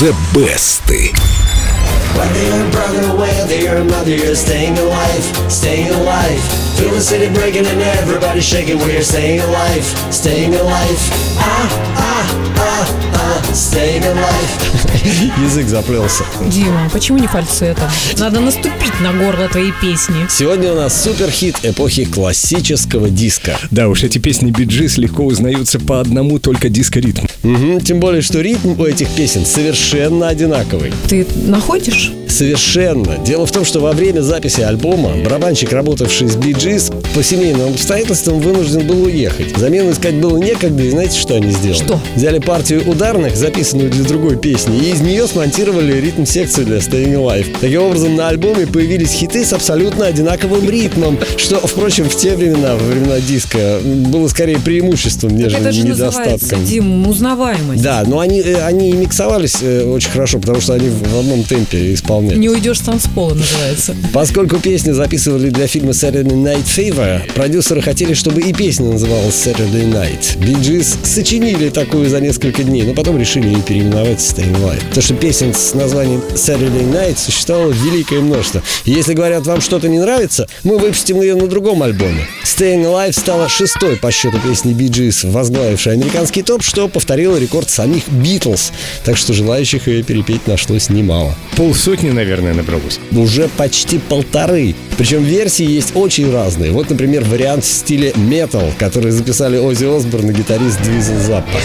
Whether you're a brother, whether you're a mother, you're staying alive, staying alive. The city breaking and everybody shaking. We're staying alive, staying alive. Ah, ah, ah, ah, staying alive. Язык заплелся. Дима, почему не фальцетом? Надо наступить на горло твоей песни. Сегодня у нас суперхит эпохи классического диско. Да уж, эти песни Bee Gees легко узнаются по одному только диско-ритму. Мгм, тем более, что ритм у этих песен совершенно одинаковый. Ты находишь? Совершенно. Дело в том, что во время записи альбома барабанщик, работавший с Bee Gees, по семейным обстоятельствам вынужден был уехать. Замену искать было некогда, и знаете, что они сделали? Что? Взяли партию ударных, записанную для другой песни, и из нее смонтировали ритм-секцию для Staying Alive. Таким образом, на альбоме появились хиты с абсолютно одинаковым ритмом, что, впрочем, в те времена, во времена диска, было скорее преимуществом, нежели Это же недостатком. Дим, узнаваемость. Да, но они, э, они и миксовались э, очень хорошо, потому что они в одном темпе исполняли. Не уйдешь с танцпола, называется. Поскольку песню записывали для фильма Saturday Night Fever, продюсеры хотели, чтобы и песня называлась Saturday Night. Gees сочинили такую за несколько дней, но потом решили ее переименовать в Staying Alive. То, что песен с названием Saturday Night существовало великое множество. Если говорят, вам что-то не нравится, мы выпустим ее на другом альбоме. Staying Alive стала шестой по счету песни Bee Gees, возглавившей американский топ, что повторило рекорд самих Битлз. Так что желающих ее перепеть нашлось немало. Полсотни, наверное, набралось. Уже почти полторы. Причем версии есть очень разные. Вот, например, вариант в стиле метал, который записали Оззи Осборн и гитарист Двизел Заппа.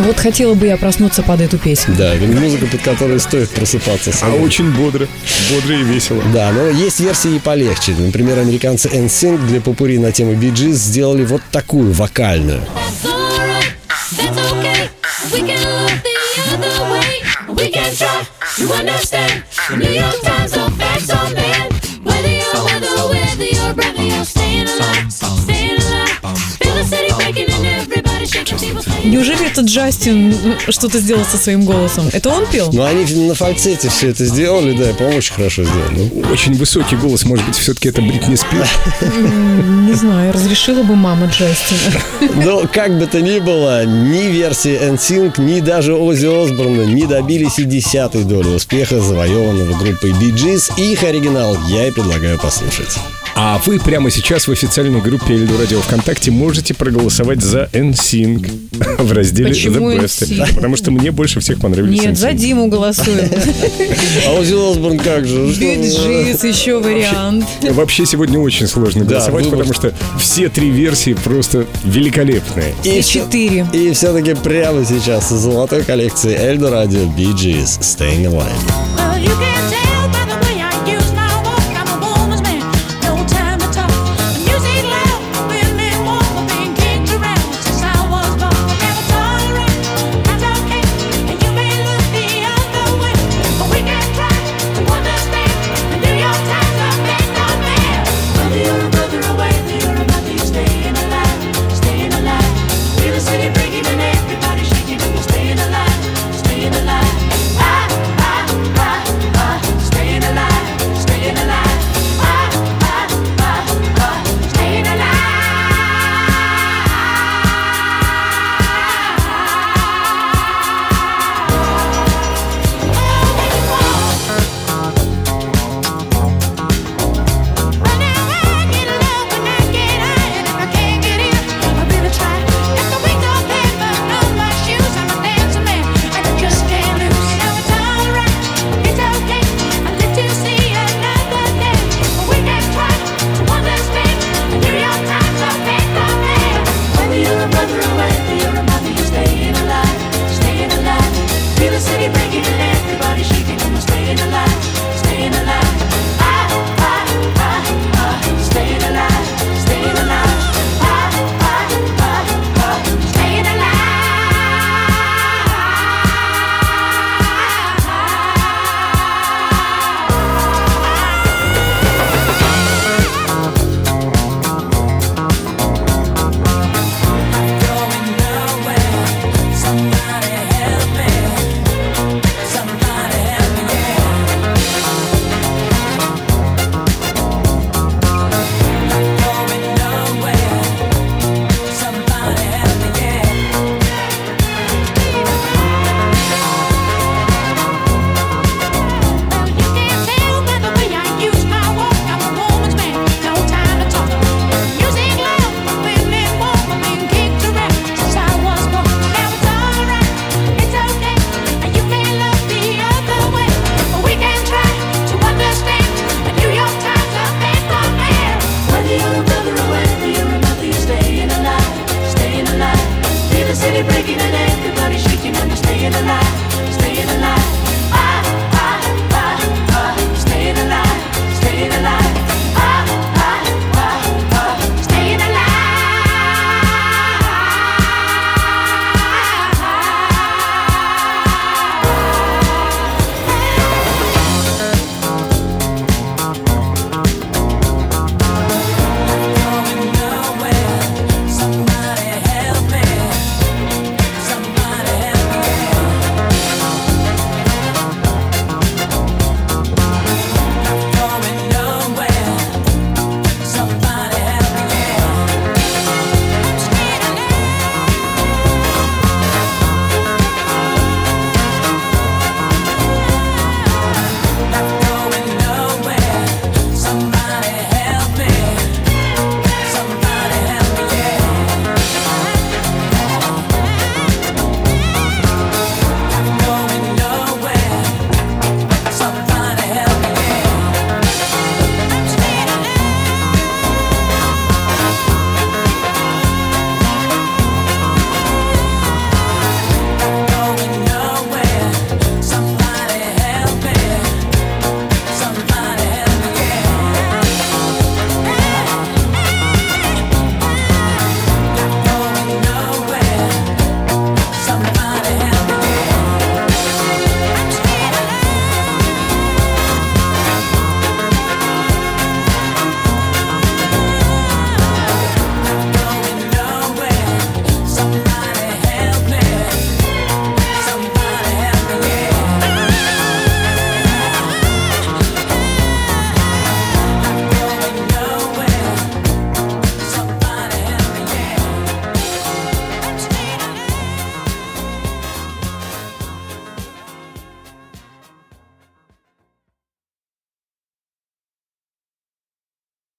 Вот хотела бы я проснуться под эту песню. Да, музыка, под которой стоит просыпаться. А самой. очень бодро. Бодро и весело. Да, но есть версии и полегче. Например, американцы NSYNC для попури на тему Bee Gees сделали вот такую вокальную. Understand. New York Times Неужели это Джастин что-то сделал со своим голосом? Это он пел? Но они на фальцете все это сделали, да, по-моему, очень хорошо сделали. Ну, Очень высокий голос. Может быть, все-таки это Бритни Спирс? Не знаю, разрешила бы мама Джастина. Но как бы то ни было, ни версии NSYNC, ни даже Оззи Осборна не добились и десятой доли успеха, завоеванного группой Bee Gees. Их оригинал я и предлагаю послушать. А вы прямо сейчас в официальной группе Эльду Радио ВКонтакте можете проголосовать за NSYNC в разделе Почему The Best. Потому что мне больше всех понравились Нет, за NSYNC. Диму голосуем. А Оззи Осборн как же? Биджис, еще вариант. Вообще сегодня очень сложно голосовать, потому что все три версии просто великолепные. И четыре. И все-таки прямо сейчас из золотой коллекции Эльдо Радио Gees Staying Alive.